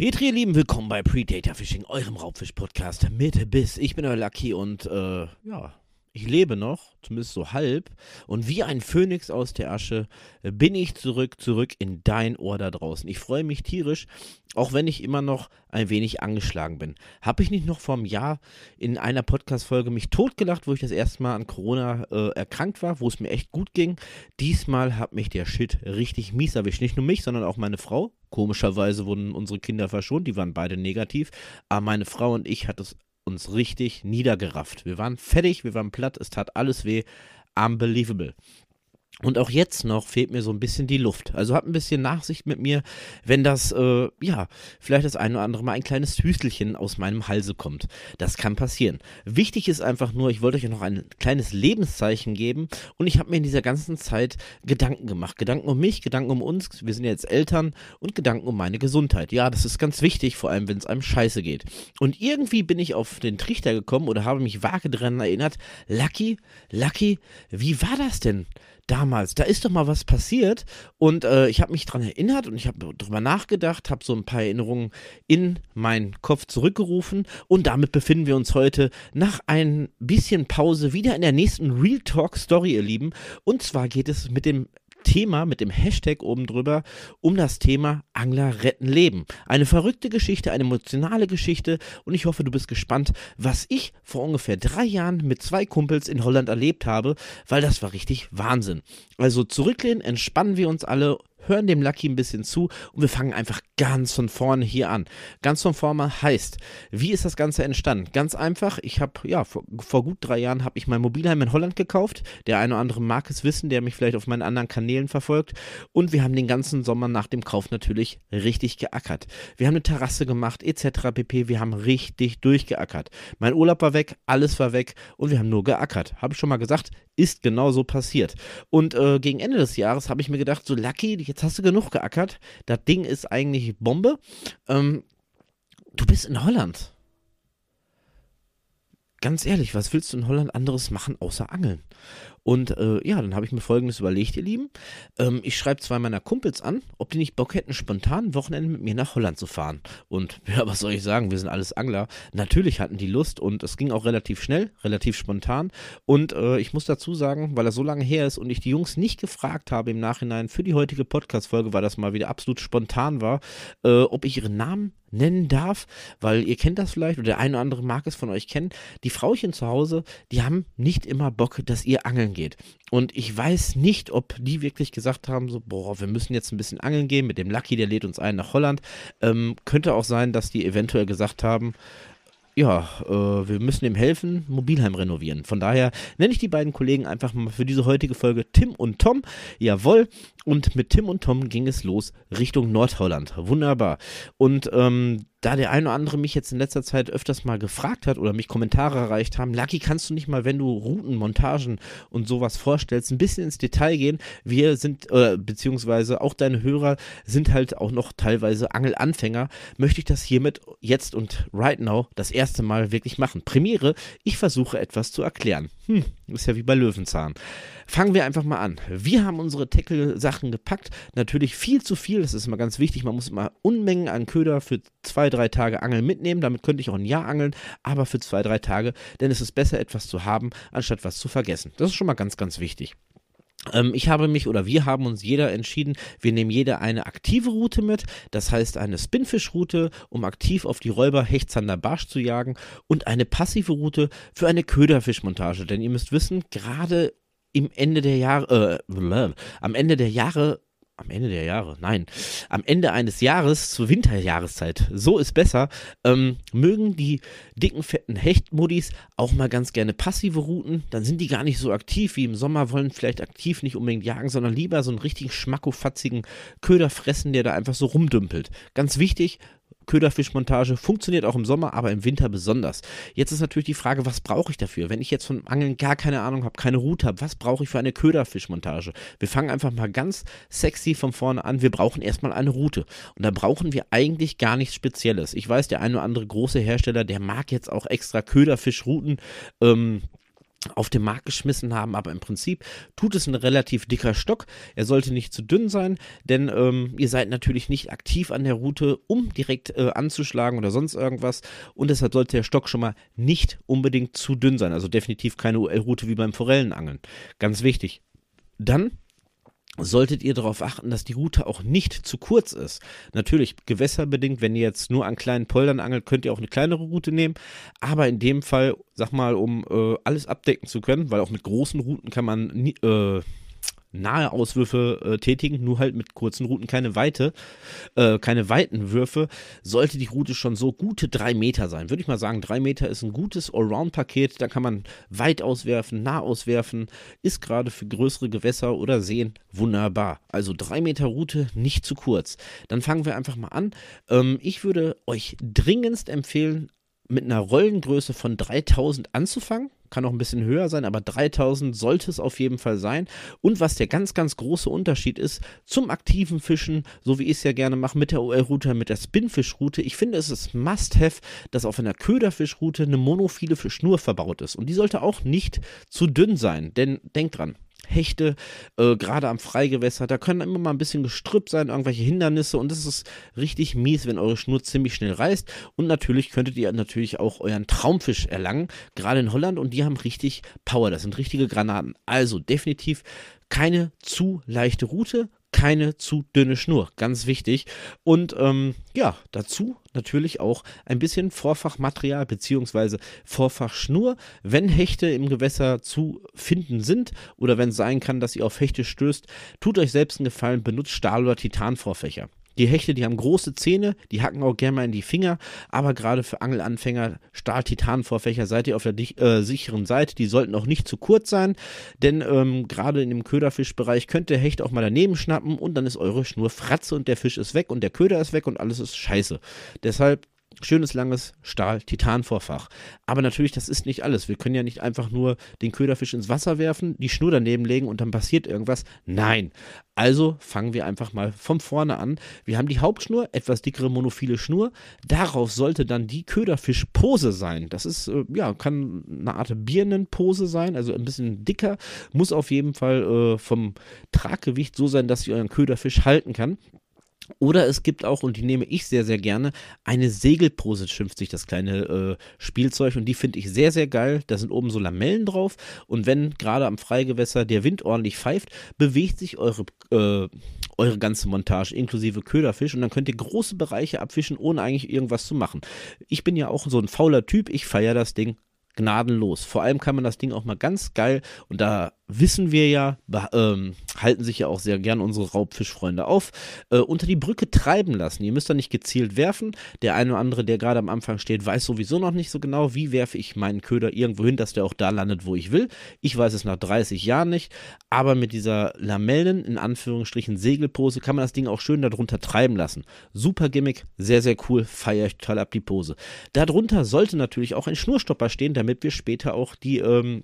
Petri, ihr Lieben, willkommen bei Predator Fishing, eurem Raubfisch-Podcast mit Biss. Ich bin euer Lucky und äh, ja, ich lebe noch, zumindest so halb. Und wie ein Phönix aus der Asche äh, bin ich zurück, zurück in dein Ohr da draußen. Ich freue mich tierisch, auch wenn ich immer noch ein wenig angeschlagen bin. Habe ich nicht noch vor einem Jahr in einer Podcast-Folge mich totgelacht, wo ich das erste Mal an Corona äh, erkrankt war, wo es mir echt gut ging? Diesmal hat mich der Shit richtig mies erwischt. Nicht nur mich, sondern auch meine Frau. Komischerweise wurden unsere Kinder verschont, die waren beide negativ. Aber meine Frau und ich hat es uns richtig niedergerafft. Wir waren fertig, wir waren platt, es tat alles weh. Unbelievable. Und auch jetzt noch fehlt mir so ein bisschen die Luft. Also habt ein bisschen Nachsicht mit mir, wenn das, äh, ja, vielleicht das eine oder andere Mal ein kleines Hüstelchen aus meinem Halse kommt. Das kann passieren. Wichtig ist einfach nur, ich wollte euch noch ein kleines Lebenszeichen geben und ich habe mir in dieser ganzen Zeit Gedanken gemacht. Gedanken um mich, Gedanken um uns, wir sind jetzt Eltern und Gedanken um meine Gesundheit. Ja, das ist ganz wichtig, vor allem wenn es einem scheiße geht. Und irgendwie bin ich auf den Trichter gekommen oder habe mich vage dran erinnert, Lucky, Lucky, wie war das denn? Damals, da ist doch mal was passiert und äh, ich habe mich daran erinnert und ich habe darüber nachgedacht, habe so ein paar Erinnerungen in meinen Kopf zurückgerufen und damit befinden wir uns heute nach ein bisschen Pause wieder in der nächsten Real Talk Story, ihr Lieben. Und zwar geht es mit dem Thema mit dem Hashtag oben drüber um das Thema Angler retten Leben. Eine verrückte Geschichte, eine emotionale Geschichte und ich hoffe, du bist gespannt, was ich vor ungefähr drei Jahren mit zwei Kumpels in Holland erlebt habe, weil das war richtig Wahnsinn. Also zurücklehnen, entspannen wir uns alle hören dem Lucky ein bisschen zu und wir fangen einfach ganz von vorne hier an. Ganz von vorne heißt, wie ist das Ganze entstanden? Ganz einfach, ich habe, ja, vor, vor, gut drei Jahren habe ich mein Mobilheim in Holland gekauft. Der eine oder andere mag es wissen, der mich vielleicht auf meinen anderen Kanälen verfolgt. Und wir haben den ganzen Sommer nach dem Kauf natürlich richtig geackert. Wir haben eine Terrasse gemacht, etc. pp. Wir haben richtig durchgeackert. Mein Urlaub war weg, alles war weg und wir haben nur geackert. Habe ich schon mal gesagt, ist genau so passiert. Und äh, gegen Ende des Jahres habe ich mir gedacht, so Lucky, jetzt hast du genug geackert. Das Ding ist eigentlich Bombe. Ähm, du bist in Holland. Ganz ehrlich, was willst du in Holland anderes machen außer Angeln? Und äh, ja, dann habe ich mir folgendes überlegt, ihr Lieben. Ähm, ich schreibe zwei meiner Kumpels an, ob die nicht Bock hätten, spontan ein Wochenende mit mir nach Holland zu fahren. Und ja, was soll ich sagen? Wir sind alles Angler. Natürlich hatten die Lust und es ging auch relativ schnell, relativ spontan. Und äh, ich muss dazu sagen, weil das so lange her ist und ich die Jungs nicht gefragt habe im Nachhinein für die heutige Podcast-Folge, weil das mal wieder absolut spontan war, äh, ob ich ihren Namen nennen darf, weil ihr kennt das vielleicht oder der eine oder andere mag es von euch kennen. Die Frauchen zu Hause, die haben nicht immer Bock, dass ihr angeln geht. Und ich weiß nicht, ob die wirklich gesagt haben, so, boah, wir müssen jetzt ein bisschen angeln gehen mit dem Lucky, der lädt uns ein nach Holland. Ähm, könnte auch sein, dass die eventuell gesagt haben, ja, äh, wir müssen ihm helfen, Mobilheim renovieren. Von daher nenne ich die beiden Kollegen einfach mal für diese heutige Folge Tim und Tom. Jawohl. Und mit Tim und Tom ging es los Richtung Nordholland. Wunderbar. Und ähm, da der eine oder andere mich jetzt in letzter Zeit öfters mal gefragt hat oder mich Kommentare erreicht haben, Lucky, kannst du nicht mal, wenn du Routen, Montagen und sowas vorstellst, ein bisschen ins Detail gehen? Wir sind, äh, beziehungsweise auch deine Hörer sind halt auch noch teilweise Angelanfänger. Möchte ich das hiermit jetzt und right now das erste Mal wirklich machen? Premiere, ich versuche etwas zu erklären. Hm, ist ja wie bei Löwenzahn. Fangen wir einfach mal an. Wir haben unsere Tackle-Sachen gepackt. Natürlich viel zu viel, das ist immer ganz wichtig. Man muss immer Unmengen an Köder für zwei, drei Tage Angeln mitnehmen. Damit könnte ich auch ein Jahr angeln, aber für zwei, drei Tage. Denn es ist besser, etwas zu haben, anstatt was zu vergessen. Das ist schon mal ganz, ganz wichtig ich habe mich oder wir haben uns jeder entschieden, wir nehmen jeder eine aktive Route mit, das heißt eine Spinfish-Route, um aktiv auf die Räuber Hechtzander Barsch zu jagen und eine passive Route für eine Köderfischmontage. Denn ihr müsst wissen, gerade im Ende der Jahre, äh, am Ende der Jahre am Ende der Jahre, nein, am Ende eines Jahres zur Winterjahreszeit, so ist besser, ähm, mögen die dicken, fetten Hechtmodis auch mal ganz gerne passive Routen, dann sind die gar nicht so aktiv wie im Sommer, wollen vielleicht aktiv nicht unbedingt jagen, sondern lieber so einen richtig schmackofatzigen Köder fressen, der da einfach so rumdümpelt. Ganz wichtig, Köderfischmontage funktioniert auch im Sommer, aber im Winter besonders. Jetzt ist natürlich die Frage, was brauche ich dafür? Wenn ich jetzt von Angeln gar keine Ahnung habe, keine Route habe, was brauche ich für eine Köderfischmontage? Wir fangen einfach mal ganz sexy von vorne an. Wir brauchen erstmal eine Route. Und da brauchen wir eigentlich gar nichts Spezielles. Ich weiß, der eine oder andere große Hersteller, der mag jetzt auch extra Köderfischrouten. Ähm, auf den Markt geschmissen haben, aber im Prinzip tut es ein relativ dicker Stock. Er sollte nicht zu dünn sein, denn ähm, ihr seid natürlich nicht aktiv an der Route, um direkt äh, anzuschlagen oder sonst irgendwas. Und deshalb sollte der Stock schon mal nicht unbedingt zu dünn sein. Also definitiv keine UL-Route wie beim Forellenangeln. Ganz wichtig. Dann solltet ihr darauf achten, dass die Route auch nicht zu kurz ist. Natürlich gewässerbedingt, wenn ihr jetzt nur an kleinen Poldern angelt, könnt ihr auch eine kleinere Route nehmen. Aber in dem Fall, sag mal, um äh, alles abdecken zu können, weil auch mit großen Routen kann man nie, äh, nahe Auswürfe äh, tätigen, nur halt mit kurzen Routen keine Weite, äh, keine weiten Würfe, sollte die Route schon so gute drei Meter sein. Würde ich mal sagen, drei Meter ist ein gutes Allround-Paket, da kann man weit auswerfen, nah auswerfen, ist gerade für größere Gewässer oder Seen wunderbar. Also drei Meter Route, nicht zu kurz. Dann fangen wir einfach mal an. Ähm, ich würde euch dringendst empfehlen, mit einer Rollengröße von 3000 anzufangen kann auch ein bisschen höher sein, aber 3000 sollte es auf jeden Fall sein. Und was der ganz, ganz große Unterschied ist zum aktiven Fischen, so wie ich es ja gerne mache mit der OL-Route, mit der Spinfish-Route, ich finde, es ist Must-Have, dass auf einer Köderfisch-Route eine monophile Fischnur verbaut ist. Und die sollte auch nicht zu dünn sein, denn denkt dran, Hechte, äh, gerade am Freigewässer, da können immer mal ein bisschen Gestrüpp sein, irgendwelche Hindernisse. Und das ist richtig mies, wenn eure Schnur ziemlich schnell reißt. Und natürlich könntet ihr natürlich auch euren Traumfisch erlangen, gerade in Holland. Und die haben richtig Power, das sind richtige Granaten. Also definitiv keine zu leichte Route, keine zu dünne Schnur, ganz wichtig. Und ähm, ja, dazu natürlich auch ein bisschen Vorfachmaterial bzw. Vorfachschnur, wenn Hechte im Gewässer zu finden sind oder wenn es sein kann, dass ihr auf Hechte stößt, tut euch selbst einen Gefallen, benutzt Stahl- oder Titanvorfächer. Die Hechte, die haben große Zähne, die hacken auch gerne mal in die Finger, aber gerade für Angelanfänger, Stahl-Titan-Vorfächer, seid ihr auf der äh, sicheren Seite. Die sollten auch nicht zu kurz sein, denn ähm, gerade in dem Köderfischbereich könnt der Hecht auch mal daneben schnappen und dann ist eure Schnur fratze und der Fisch ist weg und der Köder ist weg und alles ist scheiße. Deshalb schönes langes Stahl-Titan-Vorfach. Aber natürlich, das ist nicht alles. Wir können ja nicht einfach nur den Köderfisch ins Wasser werfen, die Schnur daneben legen und dann passiert irgendwas. Nein. Also fangen wir einfach mal von vorne an. Wir haben die Hauptschnur, etwas dickere monophile Schnur. Darauf sollte dann die Köderfischpose sein. Das ist, äh, ja, kann eine Art Birnenpose sein, also ein bisschen dicker. Muss auf jeden Fall äh, vom Traggewicht so sein, dass sie euren Köderfisch halten kann. Oder es gibt auch, und die nehme ich sehr, sehr gerne, eine Segelpose, schimpft sich das kleine äh, Spielzeug. Und die finde ich sehr, sehr geil. Da sind oben so Lamellen drauf. Und wenn gerade am Freigewässer der Wind ordentlich pfeift, bewegt sich eure, äh, eure ganze Montage inklusive Köderfisch. Und dann könnt ihr große Bereiche abfischen, ohne eigentlich irgendwas zu machen. Ich bin ja auch so ein fauler Typ. Ich feiere das Ding gnadenlos. Vor allem kann man das Ding auch mal ganz geil, und da wissen wir ja, ähm, halten sich ja auch sehr gern unsere Raubfischfreunde auf, äh, unter die Brücke treiben lassen. Ihr müsst da nicht gezielt werfen. Der eine oder andere, der gerade am Anfang steht, weiß sowieso noch nicht so genau, wie werfe ich meinen Köder irgendwo hin, dass der auch da landet, wo ich will. Ich weiß es nach 30 Jahren nicht, aber mit dieser Lamellen, in Anführungsstrichen Segelpose, kann man das Ding auch schön darunter treiben lassen. Super Gimmick, sehr, sehr cool, feiere ich total ab die Pose. Darunter sollte natürlich auch ein Schnurstopper stehen, damit wir später auch die ähm,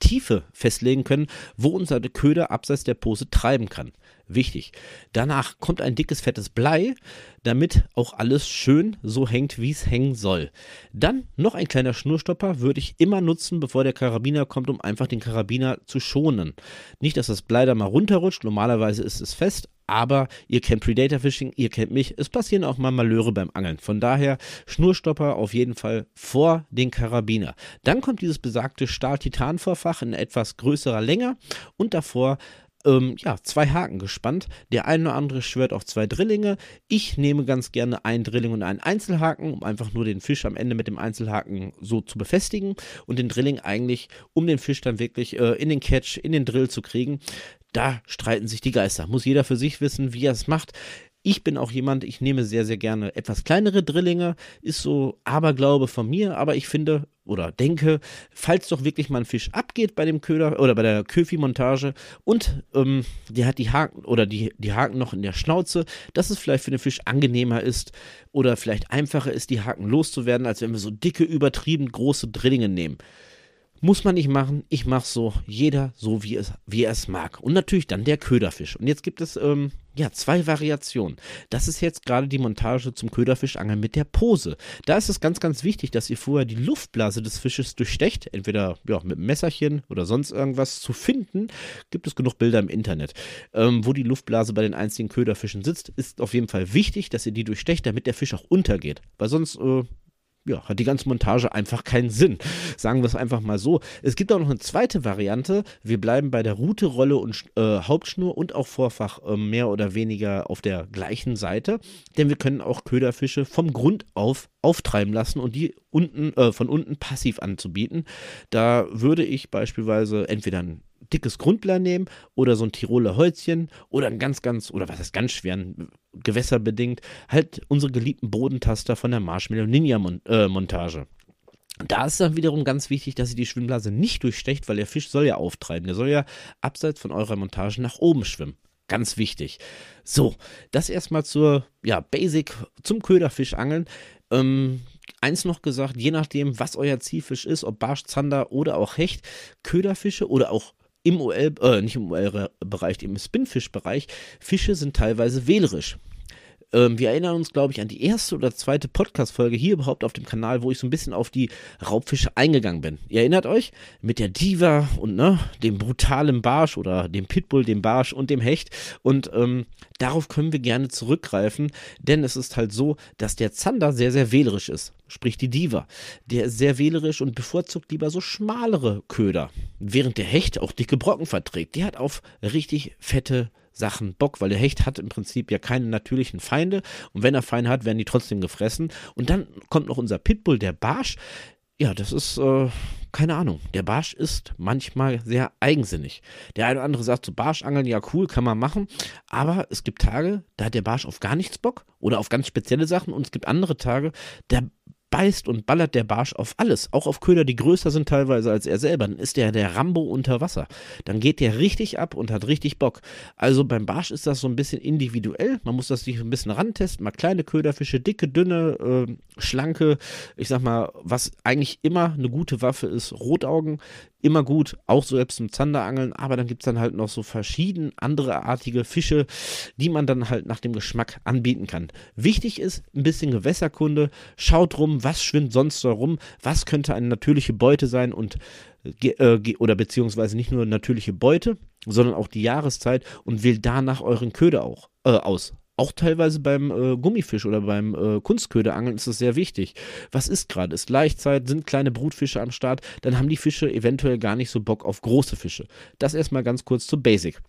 Tiefe festlegen können, wo unser Köder abseits der Pose treiben kann. Wichtig. Danach kommt ein dickes, fettes Blei, damit auch alles schön so hängt, wie es hängen soll. Dann noch ein kleiner Schnurstopper würde ich immer nutzen, bevor der Karabiner kommt, um einfach den Karabiner zu schonen. Nicht, dass das Blei da mal runterrutscht, normalerweise ist es fest, aber ihr kennt Predator Fishing, ihr kennt mich, es passieren auch mal Malöre beim Angeln. Von daher Schnurstopper auf jeden Fall vor den Karabiner. Dann kommt dieses besagte Stahl-Titan-Vorfach in etwas größerer Länge und davor ähm, ja, zwei Haken gespannt. Der eine oder andere schwört auf zwei Drillinge. Ich nehme ganz gerne einen Drilling und einen Einzelhaken, um einfach nur den Fisch am Ende mit dem Einzelhaken so zu befestigen und den Drilling eigentlich, um den Fisch dann wirklich äh, in den Catch, in den Drill zu kriegen da streiten sich die Geister. Muss jeder für sich wissen, wie er es macht. Ich bin auch jemand, ich nehme sehr, sehr gerne etwas kleinere Drillinge, ist so Aberglaube von mir, aber ich finde oder denke, falls doch wirklich mal ein Fisch abgeht bei dem Köder oder bei der Köfi-Montage und ähm, der hat die Haken oder die, die Haken noch in der Schnauze, dass es vielleicht für den Fisch angenehmer ist oder vielleicht einfacher ist, die Haken loszuwerden, als wenn wir so dicke, übertrieben große Drillinge nehmen Muss man nicht machen, ich mache so, jeder so wie es, wie er es mag. Und natürlich dann der Köderfisch. Und jetzt gibt es ähm, ja zwei Variationen. Das ist jetzt gerade die Montage zum Köderfischangeln mit der Pose. Da ist es ganz, ganz wichtig, dass ihr vorher die Luftblase des Fisches durchstecht, entweder ja, mit einem Messerchen oder sonst irgendwas zu finden. Gibt es genug Bilder im Internet. Ähm, wo die Luftblase bei den einzigen Köderfischen sitzt, ist auf jeden Fall wichtig, dass ihr die durchstecht, damit der Fisch auch untergeht. Weil sonst äh, ja, hat die ganze Montage einfach keinen Sinn. Sagen wir es einfach mal so. Es gibt auch noch eine zweite Variante. Wir bleiben bei der Rute, Rolle und äh, Hauptschnur und auch Vorfach äh, mehr oder weniger auf der gleichen Seite. Denn wir können auch Köderfische vom Grund auf auftreiben lassen und die unten, äh, von unten passiv anzubieten. Da würde ich beispielsweise entweder ein dickes Grundblei nehmen oder so ein Tiroler Holzchen oder ein ganz, ganz, oder was heißt ganz schweren, gewässerbedingt, halt unsere geliebten Bodentaster von der Marshmallow Ninja äh, Montage. Da ist dann wiederum ganz wichtig, dass ihr die Schwimmblase nicht durchstecht, weil der Fisch soll ja auftreiben. Der soll ja abseits von eurer Montage nach oben schwimmen. Ganz wichtig. So, das erstmal zur ja, Basic zum Köderfischangeln. Ähm, eins noch gesagt, je nachdem, was euer Zielfisch ist, ob Barsch, Zander oder auch Hecht, Köderfische oder auch im OL, äh, nicht im OL-Bereich, im Spinfish-Bereich, Fische sind teilweise wählerisch. Ähm, wir erinnern uns, glaube ich, an die erste oder zweite Podcast-Folge hier überhaupt auf dem Kanal, wo ich so ein bisschen auf die Raubfische eingegangen bin. Ihr erinnert euch? Mit der Diva und ne, dem brutalen Barsch oder dem Pitbull, dem Barsch und dem Hecht. Und ähm, darauf können wir gerne zurückgreifen, denn es ist halt so, dass der Zander sehr, sehr wählerisch ist. Sprich die Diva. Der ist sehr wählerisch und bevorzugt lieber so schmalere Köder. Während der Hecht auch dicke Brocken verträgt. Der hat auf richtig fette Sachen Bock, weil der Hecht hat im Prinzip ja keine natürlichen Feinde und wenn er Feinde hat, werden die trotzdem gefressen. Und dann kommt noch unser Pitbull, der Barsch. Ja, das ist, äh, keine Ahnung. Der Barsch ist manchmal sehr eigensinnig. Der eine oder andere sagt so, Barschangeln, ja cool, kann man machen. Aber es gibt Tage, da hat der Barsch auf gar nichts Bock oder auf ganz spezielle Sachen. Und es gibt andere Tage, da beißt und ballert der Barsch auf alles, auch auf Köder, die größer sind teilweise als er selber. Dann ist der der Rambo unter Wasser. Dann geht der richtig ab und hat richtig Bock. Also beim Barsch ist das so ein bisschen individuell. Man muss das sich ein bisschen rantesten. Mal kleine Köderfische, dicke, dünne, äh, schlanke. Ich sag mal, was eigentlich immer eine gute Waffe ist, Rotaugen immer gut, auch selbst zum Zanderangeln, aber dann gibt es dann halt noch so verschieden andere artige Fische, die man dann halt nach dem Geschmack anbieten kann. Wichtig ist ein bisschen Gewässerkunde, schaut rum, was schwimmt sonst so rum, was könnte eine natürliche Beute sein und äh, oder beziehungsweise nicht nur natürliche Beute, sondern auch die Jahreszeit und wählt danach euren Köder auch äh, aus. Auch teilweise beim äh, Gummifisch oder beim äh, Kunstköderangeln ist es sehr wichtig. Was ist gerade? Ist Laichzeit? Sind kleine Brutfische am Start? Dann haben die Fische eventuell gar nicht so Bock auf große Fische. Das erstmal ganz kurz zu Basic.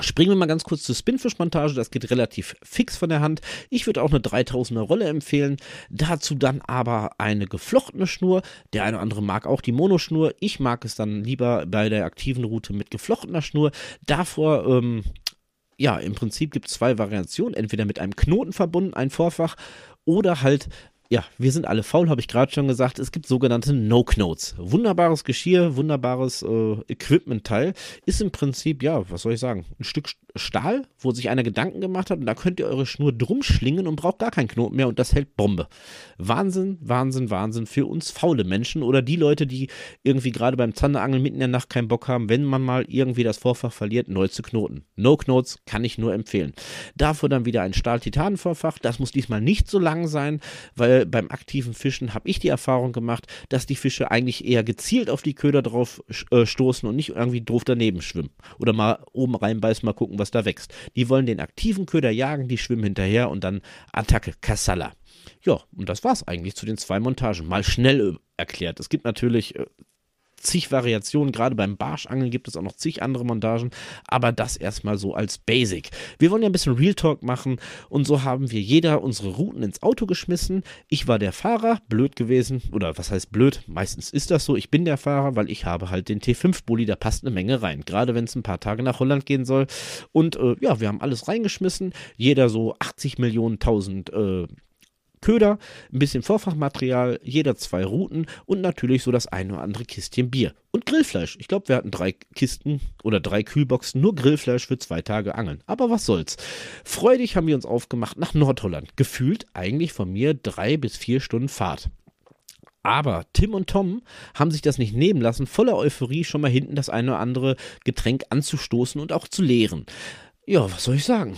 Springen wir mal ganz kurz zur Spinfish-Montage, das geht relativ fix von der Hand. Ich würde auch eine 3000er Rolle empfehlen. Dazu dann aber eine geflochtene Schnur. Der eine oder andere mag auch die Monoschnur. Ich mag es dann lieber bei der aktiven Route mit geflochtener Schnur. Davor ähm, ja, im Prinzip gibt es zwei Variationen. Entweder mit einem Knoten verbunden, ein Vorfach, oder halt ja, wir sind alle faul, habe ich gerade schon gesagt. Es gibt sogenannte No-Knotes. Wunderbares Geschirr, wunderbares äh, Equipment-Teil. Ist im Prinzip, ja, was soll ich sagen, ein Stück Stahl, wo sich einer Gedanken gemacht hat und da könnt ihr eure Schnur drum schlingen und braucht gar keinen Knoten mehr und das hält Bombe. Wahnsinn, Wahnsinn, Wahnsinn für uns faule Menschen oder die Leute, die irgendwie gerade beim Zanderangeln mitten in der Nacht keinen Bock haben, wenn man mal irgendwie das Vorfach verliert, neu zu knoten. No-Knotes kann ich nur empfehlen. Dafür dann wieder ein Stahl-Titan-Vorfach. Das muss diesmal nicht so lang sein, weil beim aktiven Fischen habe ich die Erfahrung gemacht, dass die Fische eigentlich eher gezielt auf die Köder drauf äh, stoßen und nicht irgendwie doof daneben schwimmen. Oder mal oben reinbeißen, mal gucken, was da wächst. Die wollen den aktiven Köder jagen, die schwimmen hinterher und dann Attacke, Kassala. Ja, und das war's eigentlich zu den zwei Montagen. Mal schnell äh, erklärt. Es gibt natürlich äh, zig Variationen. Gerade beim Barschangeln gibt es auch noch zig andere Montagen, aber das erstmal so als Basic. Wir wollen ja ein bisschen Real Talk machen und so haben wir jeder unsere Routen ins Auto geschmissen. Ich war der Fahrer, blöd gewesen, oder was heißt blöd? Meistens ist das so. Ich bin der Fahrer, weil ich habe halt den T5-Bully, da passt eine Menge rein. Gerade wenn es ein paar Tage nach Holland gehen soll. Und äh, ja, wir haben alles reingeschmissen. Jeder so 80 Millionen, 1000 äh, Köder, ein bisschen Vorfachmaterial, jeder zwei Routen und natürlich so das eine oder andere Kistchen Bier. Und Grillfleisch. Ich glaube, wir hatten drei Kisten oder drei Kühlboxen, nur Grillfleisch für zwei Tage Angeln. Aber was soll's. Freudig haben wir uns aufgemacht nach Nordholland. Gefühlt eigentlich von mir drei bis vier Stunden Fahrt. Aber Tim und Tom haben sich das nicht nehmen lassen, voller Euphorie schon mal hinten das eine oder andere Getränk anzustoßen und auch zu leeren. Ja, was soll ich sagen?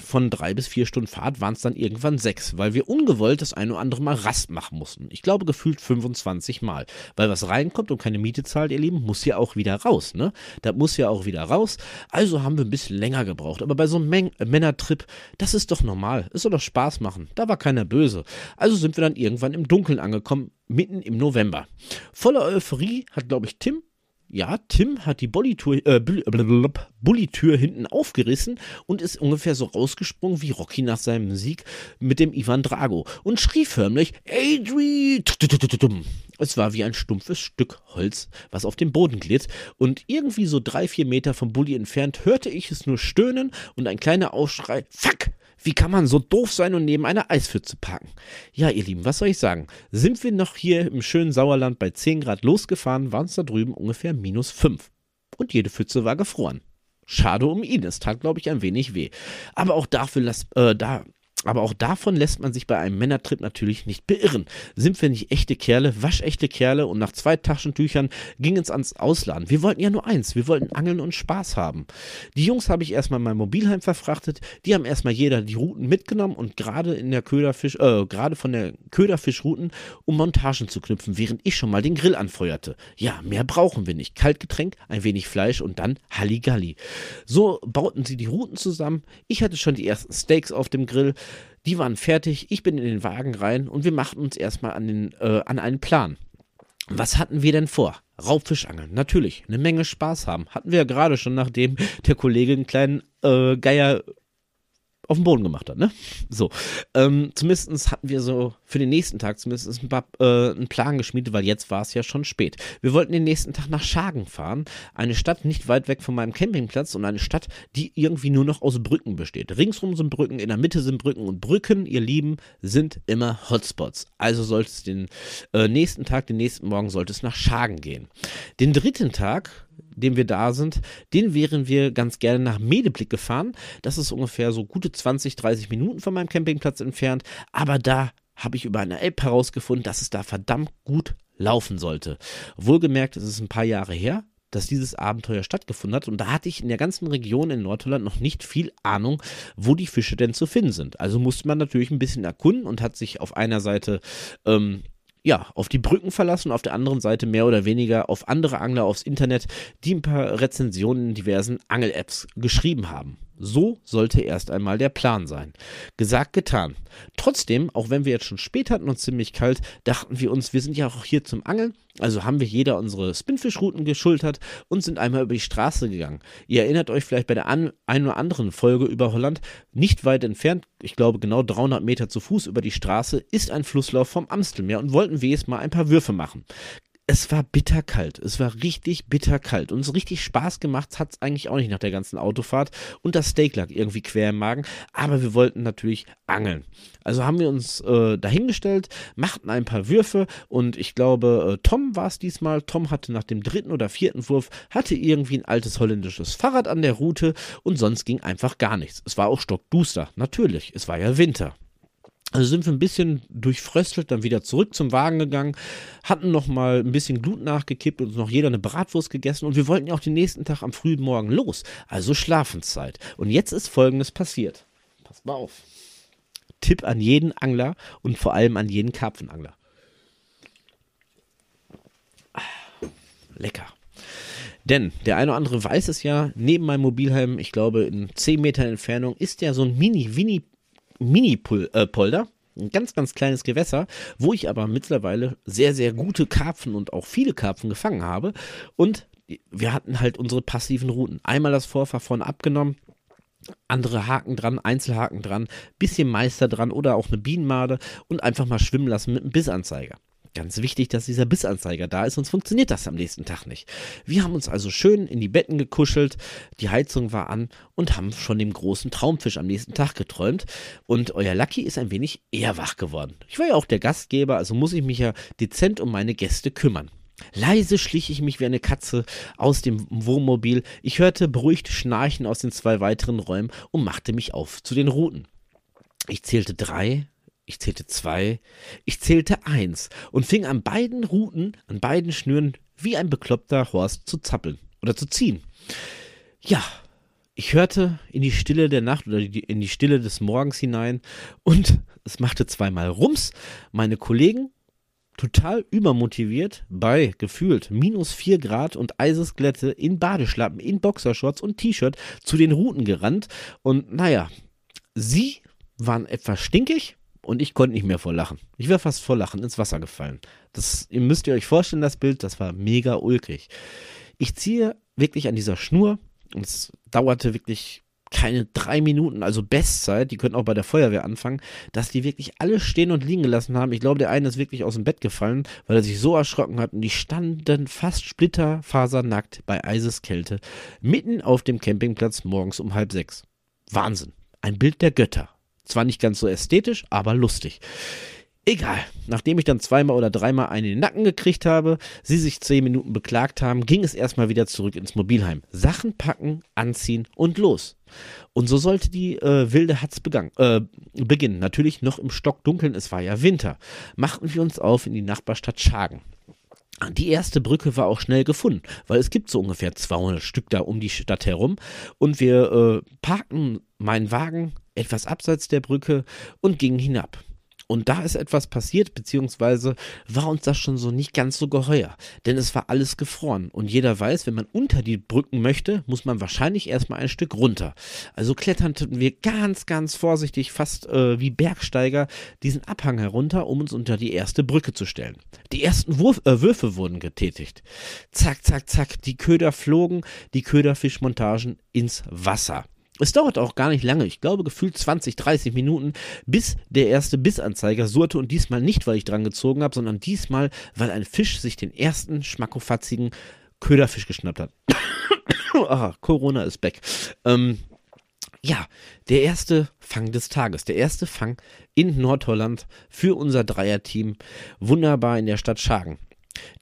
Von drei bis vier Stunden Fahrt waren es dann irgendwann sechs, weil wir ungewollt das eine oder andere Mal Rast machen mussten. Ich glaube gefühlt 25 Mal. Weil was reinkommt und keine Miete zahlt, ihr Lieben, muss ja auch wieder raus, ne? Das muss ja auch wieder raus. Also haben wir ein bisschen länger gebraucht. Aber bei so einem Men Männertrip, das ist doch normal. Es soll doch Spaß machen. Da war keiner böse. Also sind wir dann irgendwann im Dunkeln angekommen, mitten im November. Voller Euphorie hat, glaube ich, Tim ja, Tim hat die Bullitür, äh, hinten aufgerissen und ist ungefähr so rausgesprungen wie Rocky nach seinem Sieg mit dem Ivan Drago und schrie förmlich Adri! Es war wie ein stumpfes Stück Holz, was auf dem Boden glitt, und irgendwie so drei, vier Meter vom Bulli entfernt hörte ich es nur stöhnen und ein kleiner Aufschrei Fuck! Wie kann man so doof sein und neben einer Eispfütze parken? Ja, ihr Lieben, was soll ich sagen? Sind wir noch hier im schönen Sauerland bei 10 Grad losgefahren, waren es da drüben ungefähr minus 5. Und jede Pfütze war gefroren. Schade um ihn, es tat, glaube ich, ein wenig weh. Aber auch dafür, las, äh, da, aber auch davon lässt man sich bei einem Männertrip natürlich nicht beirren. Sind wir nicht echte Kerle, waschechte Kerle und nach zwei Taschentüchern ging es ans Ausland. Wir wollten ja nur eins, wir wollten angeln und Spaß haben. Die Jungs habe ich erstmal in mein Mobilheim verfrachtet, die haben erstmal jeder die Routen mitgenommen und gerade in der Köderfisch, äh, gerade von der Köderfischrouten, um Montagen zu knüpfen, während ich schon mal den Grill anfeuerte. Ja, mehr brauchen wir nicht. Kaltgetränk, ein wenig Fleisch und dann Halligalli. So bauten sie die Routen zusammen. Ich hatte schon die ersten Steaks auf dem Grill. Die waren fertig, ich bin in den Wagen rein und wir machten uns erstmal an, den, äh, an einen Plan. Was hatten wir denn vor? Raubfischangeln, natürlich, eine Menge Spaß haben. Hatten wir ja gerade schon, nachdem der Kollege einen kleinen äh, Geier auf den Boden gemacht hat, ne? So. Ähm, zumindest hatten wir so für den nächsten Tag zumindest ein paar, äh, einen Plan geschmiedet, weil jetzt war es ja schon spät. Wir wollten den nächsten Tag nach Schagen fahren, eine Stadt nicht weit weg von meinem Campingplatz und eine Stadt, die irgendwie nur noch aus Brücken besteht. Ringsrum sind Brücken, in der Mitte sind Brücken und Brücken, ihr Lieben, sind immer Hotspots. Also sollte es den äh, nächsten Tag, den nächsten Morgen sollte es nach Schagen gehen. Den dritten Tag dem wir da sind, den wären wir ganz gerne nach Medeblick gefahren. Das ist ungefähr so gute 20, 30 Minuten von meinem Campingplatz entfernt. Aber da habe ich über eine App herausgefunden, dass es da verdammt gut laufen sollte. Wohlgemerkt, es ist ein paar Jahre her, dass dieses Abenteuer stattgefunden hat. Und da hatte ich in der ganzen Region in Nordholland noch nicht viel Ahnung, wo die Fische denn zu finden sind. Also musste man natürlich ein bisschen erkunden und hat sich auf einer Seite ähm, ja, auf die Brücken verlassen, auf der anderen Seite mehr oder weniger auf andere Angler aufs Internet, die ein paar Rezensionen in diversen Angel-Apps geschrieben haben. So sollte erst einmal der Plan sein. Gesagt, getan. Trotzdem, auch wenn wir jetzt schon spät hatten und ziemlich kalt, dachten wir uns, wir sind ja auch hier zum Angeln, also haben wir jeder unsere Spinfish-Routen geschultert und sind einmal über die Straße gegangen. Ihr erinnert euch vielleicht bei der an, einen oder anderen Folge über Holland, nicht weit entfernt, ich glaube genau 300 Meter zu Fuß über die Straße, ist ein Flusslauf vom Amstelmeer und wollten wir jetzt mal ein paar Würfe machen es war bitterkalt. Es war richtig bitterkalt. Und so richtig Spaß gemacht hat es eigentlich auch nicht nach der ganzen Autofahrt. Und das Steak lag irgendwie quer im Magen. Aber wir wollten natürlich angeln. Also haben wir uns äh, dahingestellt, machten ein paar Würfe. Und ich glaube, äh, Tom war es diesmal. Tom hatte nach dem dritten oder vierten Wurf, hatte irgendwie ein altes holländisches Fahrrad an der Route. Und sonst ging einfach gar nichts. Es war auch stockduster. Natürlich, es war ja Winter. Also sind wir ein bisschen durchfröstelt, dann wieder zurück zum Wagen gegangen, hatten noch mal ein bisschen Glut nachgekippt und noch jeder eine Bratwurst gegessen und wir wollten ja auch den nächsten Tag am frühen Morgen los, also Schlafenszeit. Und jetzt ist Folgendes passiert. Passt mal auf. Tipp an jeden Angler und vor allem an jeden Karpfenangler. Lecker. Denn der eine oder andere weiß es ja, neben meinem Mobilheim, ich glaube in 10 Meter Entfernung, ist ja so ein Mini-Winnie Mini-Polder. Ein ganz, ganz kleines Gewässer, wo ich aber mittlerweile sehr, sehr gute Karpfen und auch viele Karpfen gefangen habe. Und wir hatten halt unsere passiven Routen. Einmal das Vorfahr vorne abgenommen, andere Haken dran, Einzelhaken dran, bisschen Meister dran oder auch eine Bienenmade und einfach mal schwimmen lassen mit einem Bissanzeiger. Ganz wichtig, dass dieser Bissanzeiger da ist, sonst funktioniert das am nächsten Tag nicht. Wir haben uns also schön in die Betten gekuschelt, die Heizung war an und haben von dem großen Traumfisch am nächsten Tag geträumt. Und euer Lucky ist ein wenig eher wach geworden. Ich war ja auch der Gastgeber, also muss ich mich ja dezent um meine Gäste kümmern. Leise schlich ich mich wie eine Katze aus dem Wohnmobil. Ich hörte beruhigt Schnarchen aus den zwei weiteren Räumen und machte mich auf zu den Routen. Ich zählte drei, Ich zählte zwei, ich zählte eins und fing an beiden Routen, an beiden Schnüren wie ein bekloppter Horst zu zappeln oder zu ziehen. Ja, ich hörte in die Stille der Nacht oder in die Stille des Morgens hinein und es machte zweimal Rums. Meine Kollegen, total übermotiviert, bei gefühlt minus vier Grad und Eisesglätte in Badeschlappen, in Boxershorts und T-Shirt zu den Routen gerannt. Und naja, sie waren etwas stinkig und ich konnte nicht mehr vor Lachen. Ich wäre fast vor Lachen ins Wasser gefallen. Das, ihr müsst ihr euch vorstellen, das Bild, das war mega ulkig. Ich ziehe wirklich an dieser Schnur und es dauerte wirklich keine drei Minuten, also Bestzeit, die könnten auch bei der Feuerwehr anfangen, dass die wirklich alle stehen und liegen gelassen haben. Ich glaube, der eine ist wirklich aus dem Bett gefallen, weil er sich so erschrocken hat und die standen fast splitterfasernackt bei Eiseskälte mitten auf dem Campingplatz morgens um halb sechs. Wahnsinn. Ein Bild der Götter. Zwar nicht ganz so ästhetisch, aber lustig. Egal. Nachdem ich dann zweimal oder dreimal einen in den Nacken gekriegt habe, sie sich zehn Minuten beklagt haben, ging es erstmal wieder zurück ins Mobilheim. Sachen packen, anziehen und los. Und so sollte die äh, wilde Hatz begangen, äh, beginnen. Natürlich noch im Stockdunkeln, es war ja Winter. Machten wir uns auf in die Nachbarstadt Schagen. Die erste Brücke war auch schnell gefunden, weil es gibt so ungefähr 200 Stück da um die Stadt herum. Und wir äh, parkten meinen Wagen etwas abseits der Brücke und gingen hinab. Und da ist etwas passiert, beziehungsweise war uns das schon so nicht ganz so geheuer. Denn es war alles gefroren. Und jeder weiß, wenn man unter die Brücken möchte, muss man wahrscheinlich erstmal ein Stück runter. Also kletterten wir ganz, ganz vorsichtig, fast äh, wie Bergsteiger, diesen Abhang herunter, um uns unter die erste Brücke zu stellen. Die ersten Wurf, äh, Würfe wurden getätigt. Zack, zack, zack. Die Köder flogen, die Köderfischmontagen ins Wasser. Es dauert auch gar nicht lange, ich glaube gefühlt 20, 30 Minuten, bis der erste Bissanzeiger surrte und diesmal nicht, weil ich dran gezogen habe, sondern diesmal, weil ein Fisch sich den ersten schmackofatzigen Köderfisch geschnappt hat. Aha, Corona ist back. Ähm, ja, der erste Fang des Tages, der erste Fang in Nordholland für unser Dreierteam. Wunderbar in der Stadt Schagen.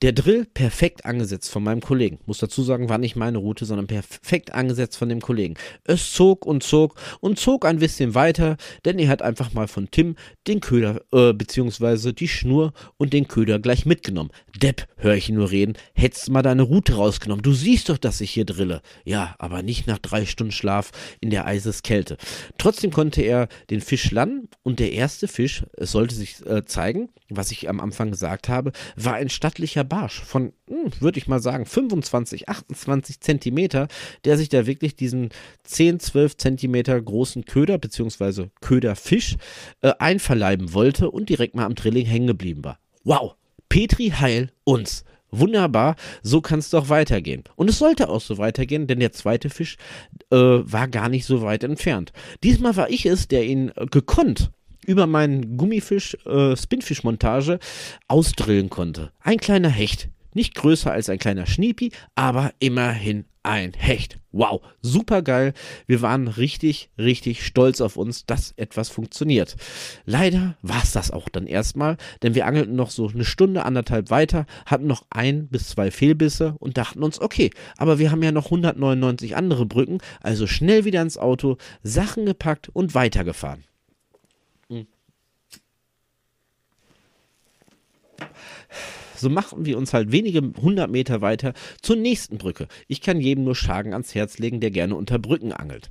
Der Drill perfekt angesetzt von meinem Kollegen. Muss dazu sagen, war nicht meine Route, sondern perfekt angesetzt von dem Kollegen. Es zog und zog und zog ein bisschen weiter, denn er hat einfach mal von Tim den Köder, äh, beziehungsweise die Schnur und den Köder gleich mitgenommen. Depp, höre ich ihn nur reden, hättest mal deine Route rausgenommen. Du siehst doch, dass ich hier drille. Ja, aber nicht nach drei Stunden Schlaf in der Eiseskälte. Trotzdem konnte er den Fisch landen und der erste Fisch, es sollte sich äh, zeigen, was ich am Anfang gesagt habe, war ein stattlicher Barsch von, hm, würde ich mal sagen, 25, 28 Zentimeter, der sich da wirklich diesen 10, 12 Zentimeter großen Köder bzw. Köderfisch äh, einverleiben wollte und direkt mal am Drilling hängen geblieben war. Wow, Petri Heil uns. Wunderbar, so kann es doch weitergehen. Und es sollte auch so weitergehen, denn der zweite Fisch äh, war gar nicht so weit entfernt. Diesmal war ich es, der ihn äh, gekonnt über meinen Gummifisch, äh, Spinfish-Montage ausdrillen konnte. Ein kleiner Hecht. Nicht größer als ein kleiner Schniepi, aber immerhin ein Hecht. Wow, super geil. Wir waren richtig, richtig stolz auf uns, dass etwas funktioniert. Leider war es das auch dann erstmal, denn wir angelten noch so eine Stunde, anderthalb weiter, hatten noch ein bis zwei Fehlbisse und dachten uns, okay, aber wir haben ja noch 199 andere Brücken, also schnell wieder ins Auto, Sachen gepackt und weitergefahren. So machten wir uns halt wenige hundert Meter weiter zur nächsten Brücke. Ich kann jedem nur Schagen ans Herz legen, der gerne unter Brücken angelt.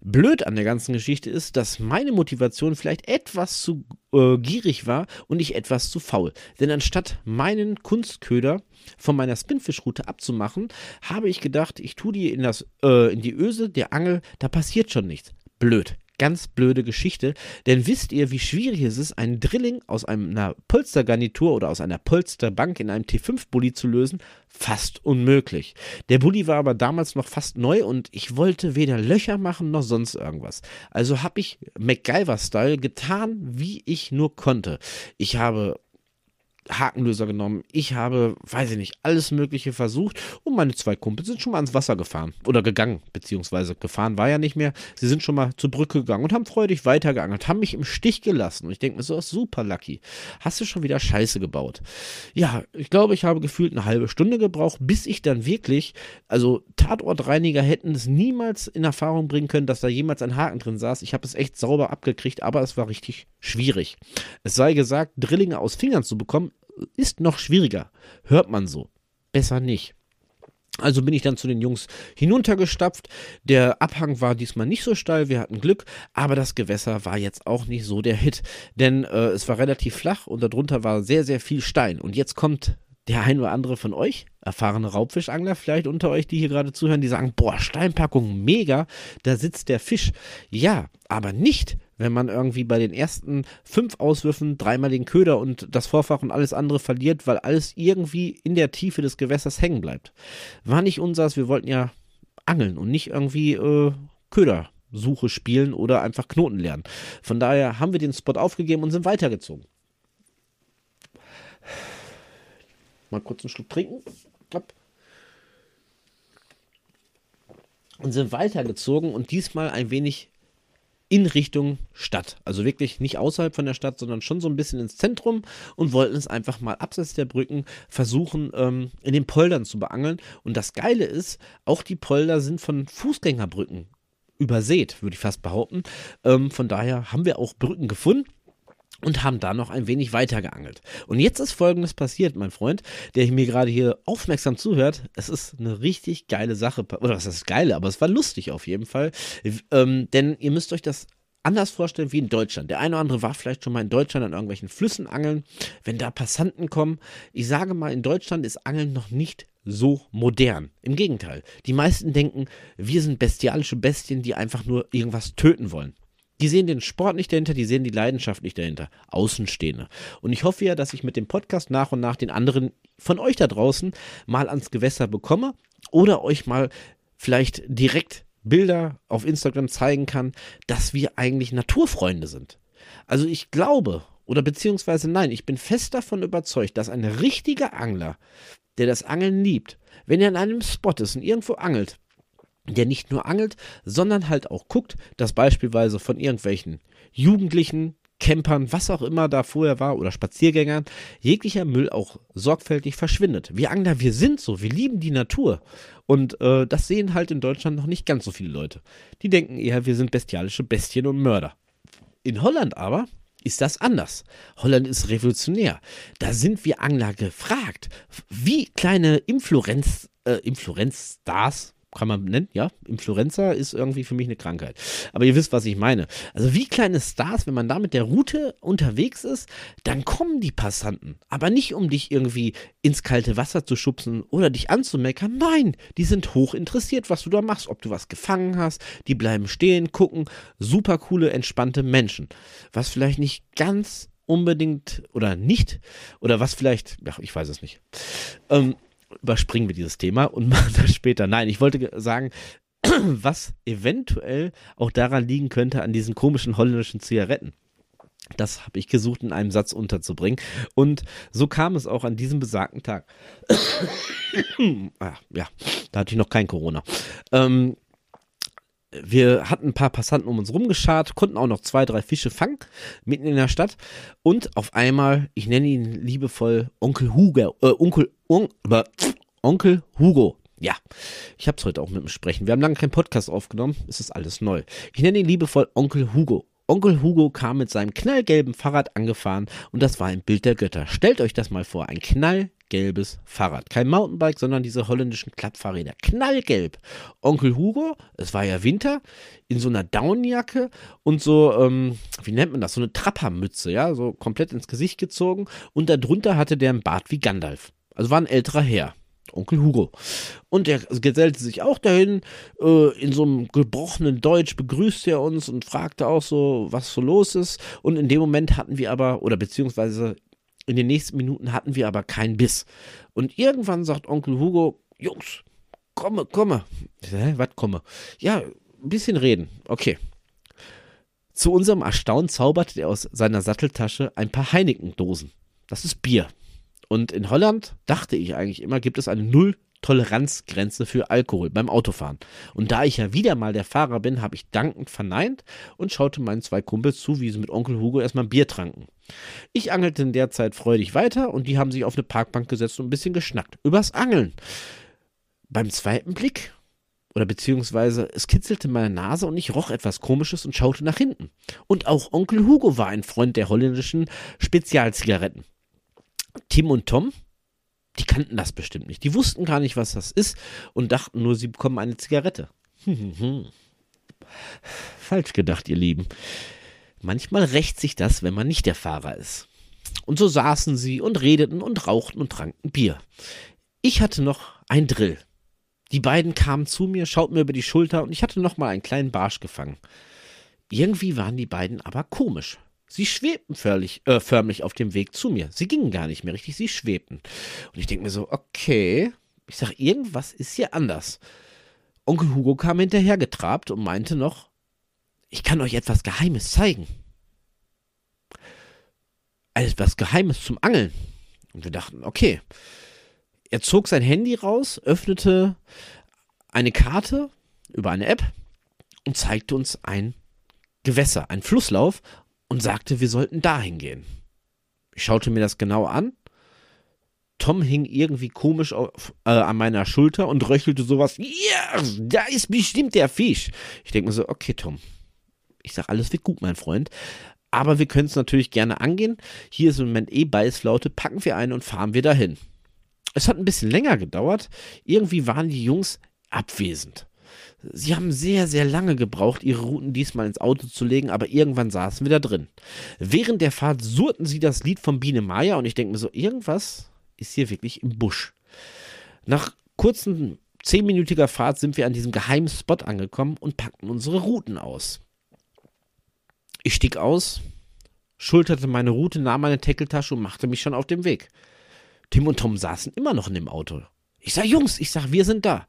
Blöd an der ganzen Geschichte ist, dass meine Motivation vielleicht etwas zu äh, gierig war und ich etwas zu faul. Denn anstatt meinen Kunstköder von meiner Spinfish-Route abzumachen, habe ich gedacht, ich tue die in, das, äh, in die Öse der Angel, da passiert schon nichts. Blöd ganz blöde Geschichte. Denn wisst ihr, wie schwierig es ist, einen Drilling aus einer Polstergarnitur oder aus einer Polsterbank in einem T5-Bully zu lösen? Fast unmöglich. Der Bully war aber damals noch fast neu und ich wollte weder Löcher machen noch sonst irgendwas. Also habe ich MacGyver-Style getan, wie ich nur konnte. Ich habe Hakenlöser genommen. Ich habe, weiß ich nicht, alles Mögliche versucht und meine zwei Kumpels sind schon mal ans Wasser gefahren oder gegangen, beziehungsweise gefahren war ja nicht mehr. Sie sind schon mal zur Brücke gegangen und haben freudig weitergeangelt, haben mich im Stich gelassen. Und ich denke mir so, super lucky. Hast du schon wieder Scheiße gebaut? Ja, ich glaube, ich habe gefühlt eine halbe Stunde gebraucht, bis ich dann wirklich, also Tatortreiniger hätten es niemals in Erfahrung bringen können, dass da jemals ein Haken drin saß. Ich habe es echt sauber abgekriegt, aber es war richtig schwierig. Es sei gesagt, Drillinge aus Fingern zu bekommen, ist noch schwieriger. Hört man so. Besser nicht. Also bin ich dann zu den Jungs hinuntergestapft. Der Abhang war diesmal nicht so steil, wir hatten Glück, aber das Gewässer war jetzt auch nicht so der Hit, denn äh, es war relativ flach und darunter war sehr, sehr viel Stein. Und jetzt kommt der ein oder andere von euch, erfahrene Raubfischangler vielleicht unter euch, die hier gerade zuhören, die sagen, boah, Steinpackung, mega, da sitzt der Fisch. Ja, aber nicht, wenn man irgendwie bei den ersten fünf Auswürfen dreimal den Köder und das Vorfach und alles andere verliert, weil alles irgendwie in der Tiefe des Gewässers hängen bleibt. War nicht unseres, wir wollten ja angeln und nicht irgendwie äh, Ködersuche spielen oder einfach Knoten lernen. Von daher haben wir den Spot aufgegeben und sind weitergezogen. Mal kurz einen Schluck trinken. Und sind weitergezogen und diesmal ein wenig in Richtung Stadt. Also wirklich nicht außerhalb von der Stadt, sondern schon so ein bisschen ins Zentrum und wollten es einfach mal abseits der Brücken versuchen, ähm, in den Poldern zu beangeln. Und das Geile ist, auch die Polder sind von Fußgängerbrücken übersät, würde ich fast behaupten. Ähm, von daher haben wir auch Brücken gefunden und haben da noch ein wenig weiter geangelt. Und jetzt ist folgendes passiert, mein Freund, der mir gerade hier aufmerksam zuhört. Es ist eine richtig geile Sache, oder was ist geile, aber es war lustig auf jeden Fall. Ähm, denn ihr müsst euch das anders vorstellen wie in Deutschland. Der eine oder andere war vielleicht schon mal in Deutschland an irgendwelchen Flüssen angeln. Wenn da Passanten kommen, ich sage mal, in Deutschland ist Angeln noch nicht so modern. Im Gegenteil. Die meisten denken, wir sind bestialische Bestien, die einfach nur irgendwas töten wollen. Die sehen den Sport nicht dahinter, die sehen die Leidenschaft nicht dahinter. Außenstehende. Und ich hoffe ja, dass ich mit dem Podcast nach und nach den anderen von euch da draußen mal ans Gewässer bekomme oder euch mal vielleicht direkt Bilder auf Instagram zeigen kann, dass wir eigentlich Naturfreunde sind. Also ich glaube, oder beziehungsweise nein, ich bin fest davon überzeugt, dass ein richtiger Angler, der das Angeln liebt, wenn er an einem Spot ist und irgendwo angelt, der nicht nur angelt, sondern halt auch guckt, dass beispielsweise von irgendwelchen Jugendlichen, Campern, was auch immer da vorher war oder Spaziergängern, jeglicher Müll auch sorgfältig verschwindet. Wir Angler, wir sind so, wir lieben die Natur. Und äh, das sehen halt in Deutschland noch nicht ganz so viele Leute. Die denken eher, wir sind bestialische Bestien und Mörder. In Holland aber ist das anders. Holland ist revolutionär. Da sind wir Angler gefragt. Wie kleine Influenz, äh, Influenz-Stars, kann man nennen, ja. Influenza ist irgendwie für mich eine Krankheit. Aber ihr wisst, was ich meine. Also wie kleine Stars, wenn man da mit der Route unterwegs ist, dann kommen die Passanten. Aber nicht, um dich irgendwie ins kalte Wasser zu schubsen oder dich anzumeckern. Nein, die sind hoch interessiert, was du da machst. Ob du was gefangen hast, die bleiben stehen, gucken. Super coole, entspannte Menschen. Was vielleicht nicht ganz unbedingt oder nicht, oder was vielleicht, ja, ich weiß es nicht. Ähm, überspringen wir dieses Thema und machen das später. Nein, ich wollte sagen, was eventuell auch daran liegen könnte an diesen komischen holländischen Zigaretten. Das habe ich gesucht, in einem Satz unterzubringen. Und so kam es auch an diesem besagten Tag. ah, ja, da hatte ich noch kein Corona. Ähm, wir hatten ein paar Passanten um uns rumgeschart, konnten auch noch zwei, drei Fische fangen, mitten in der Stadt. Und auf einmal, ich nenne ihn liebevoll Onkel Hugo, äh, Onkel, on, Onkel Hugo. Ja, ich hab's heute auch mit dem Sprechen. Wir haben lange keinen Podcast aufgenommen, es ist alles neu. Ich nenne ihn liebevoll Onkel Hugo. Onkel Hugo kam mit seinem knallgelben Fahrrad angefahren und das war ein Bild der Götter. Stellt euch das mal vor, ein knall gelbes Fahrrad. Kein Mountainbike, sondern diese holländischen Klappfahrräder. Knallgelb. Onkel Hugo, es war ja Winter, in so einer Downjacke und so, ähm, wie nennt man das, so eine Trappermütze, ja, so komplett ins Gesicht gezogen. Und darunter hatte der einen Bart wie Gandalf. Also war ein älterer Herr. Onkel Hugo. Und der gesellte sich auch dahin. Äh, in so einem gebrochenen Deutsch begrüßte er uns und fragte auch so, was so los ist. Und in dem Moment hatten wir aber, oder beziehungsweise in den nächsten Minuten hatten wir aber keinen Biss. Und irgendwann sagt Onkel Hugo, Jungs, komme, komme. Hä, was komme? Ja, ein bisschen reden. Okay. Zu unserem Erstaunen zauberte er aus seiner Satteltasche ein paar Heineken-Dosen. Das ist Bier. Und in Holland dachte ich eigentlich immer, gibt es eine Null Toleranzgrenze für Alkohol beim Autofahren. Und da ich ja wieder mal der Fahrer bin, habe ich dankend verneint und schaute meinen zwei Kumpels zu, wie sie mit Onkel Hugo erstmal Bier tranken. Ich angelte in der Zeit freudig weiter und die haben sich auf eine Parkbank gesetzt und ein bisschen geschnackt. Übers Angeln. Beim zweiten Blick oder beziehungsweise es kitzelte meine Nase und ich roch etwas Komisches und schaute nach hinten. Und auch Onkel Hugo war ein Freund der holländischen Spezialzigaretten. Tim und Tom, die kannten das bestimmt nicht. Die wussten gar nicht, was das ist und dachten nur, sie bekommen eine Zigarette. Falsch gedacht, ihr Lieben. Manchmal rächt sich das, wenn man nicht der Fahrer ist. Und so saßen sie und redeten und rauchten und tranken Bier. Ich hatte noch ein Drill. Die beiden kamen zu mir, schauten mir über die Schulter und ich hatte noch mal einen kleinen Barsch gefangen. Irgendwie waren die beiden aber komisch. Sie schwebten förmlich, äh, förmlich auf dem Weg zu mir. Sie gingen gar nicht mehr richtig, sie schwebten. Und ich denke mir so, okay, ich sag, irgendwas ist hier anders. Onkel Hugo kam hinterher getrabt und meinte noch, ich kann euch etwas Geheimes zeigen. Etwas Geheimes zum Angeln. Und wir dachten, okay. Er zog sein Handy raus, öffnete eine Karte über eine App und zeigte uns ein Gewässer, ein Flusslauf und sagte, wir sollten dahin gehen. Ich schaute mir das genau an. Tom hing irgendwie komisch auf, äh, an meiner Schulter und röchelte sowas. Ja, yeah, da ist bestimmt der Fisch. Ich denke mir so, okay, Tom. Ich sage, alles wird gut, mein Freund. Aber wir können es natürlich gerne angehen. Hier ist im Moment eh Beißflaute. Packen wir ein und fahren wir dahin. Es hat ein bisschen länger gedauert. Irgendwie waren die Jungs abwesend. Sie haben sehr, sehr lange gebraucht, ihre Routen diesmal ins Auto zu legen, aber irgendwann saßen wir da drin. Während der Fahrt surrten sie das Lied von Biene Meier und ich denke mir so, irgendwas ist hier wirklich im Busch. Nach kurzen zehnminütiger Fahrt sind wir an diesem geheimen Spot angekommen und packten unsere Routen aus. Ich stieg aus, schulterte meine Route, nahm meine Tackeltasche und machte mich schon auf den Weg. Tim und Tom saßen immer noch in dem Auto. Ich sag, Jungs, ich sag, wir sind da.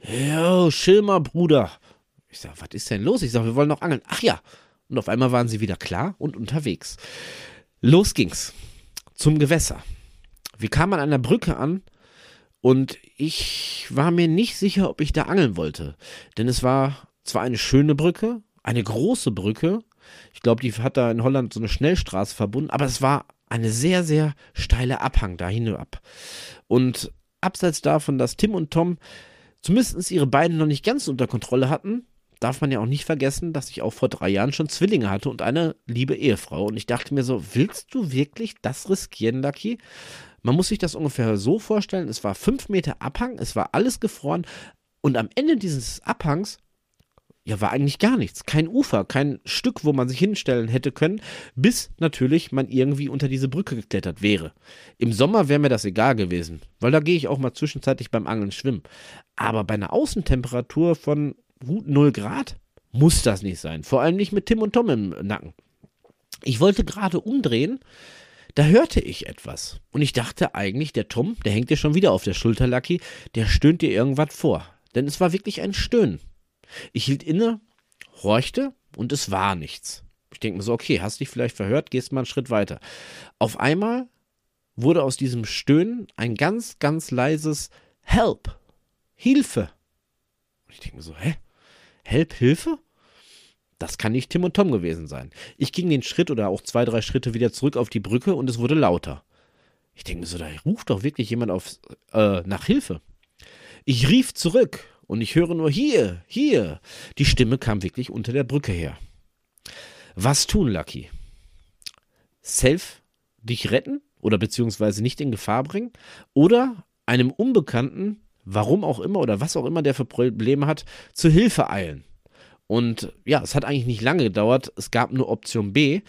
Jo, Schilmer, Bruder. Ich sag, was ist denn los? Ich sag, wir wollen noch angeln. Ach ja. Und auf einmal waren sie wieder klar und unterwegs. Los ging's. Zum Gewässer. Wir kamen an einer Brücke an und ich war mir nicht sicher, ob ich da angeln wollte. Denn es war zwar eine schöne Brücke, eine große Brücke. Ich glaube, die hat da in Holland so eine Schnellstraße verbunden, aber es war eine sehr, sehr steile Abhang da hinab. Und abseits davon, dass Tim und Tom zumindest ihre beiden noch nicht ganz unter Kontrolle hatten, darf man ja auch nicht vergessen, dass ich auch vor drei Jahren schon Zwillinge hatte und eine liebe Ehefrau. Und ich dachte mir so, willst du wirklich das riskieren, Lucky? Man muss sich das ungefähr so vorstellen, es war fünf Meter Abhang, es war alles gefroren und am Ende dieses Abhangs ja, war eigentlich gar nichts. Kein Ufer, kein Stück, wo man sich hinstellen hätte können, bis natürlich man irgendwie unter diese Brücke geklettert wäre. Im Sommer wäre mir das egal gewesen, weil da gehe ich auch mal zwischenzeitlich beim Angeln schwimmen. Aber bei einer Außentemperatur von gut 0 Grad muss das nicht sein. Vor allem nicht mit Tim und Tom im Nacken. Ich wollte gerade umdrehen, da hörte ich etwas. Und ich dachte eigentlich, der Tom, der hängt dir schon wieder auf der Schulter, Lucky, der stöhnt dir irgendwas vor. Denn es war wirklich ein Stöhnen. Ich hielt inne, horchte und es war nichts. Ich denke mir so, okay, hast dich vielleicht verhört, gehst mal einen Schritt weiter. Auf einmal wurde aus diesem Stöhnen ein ganz, ganz leises Help, Hilfe. Und ich denke mir so, hä? Help, Hilfe? Das kann nicht Tim und Tom gewesen sein. Ich ging den Schritt oder auch zwei, drei Schritte wieder zurück auf die Brücke und es wurde lauter. Ich denke mir so, da ruft doch wirklich jemand auf, äh, nach Hilfe. Ich rief zurück und ich höre nur hier, hier. Die Stimme kam wirklich unter der Brücke her. Was tun, Lucky? Self dich retten oder beziehungsweise nicht in Gefahr bringen oder einem Unbekannten, warum auch immer oder was auch immer der für Probleme hat, zu Hilfe eilen. Und ja, es hat eigentlich nicht lange gedauert. Es gab nur Option B.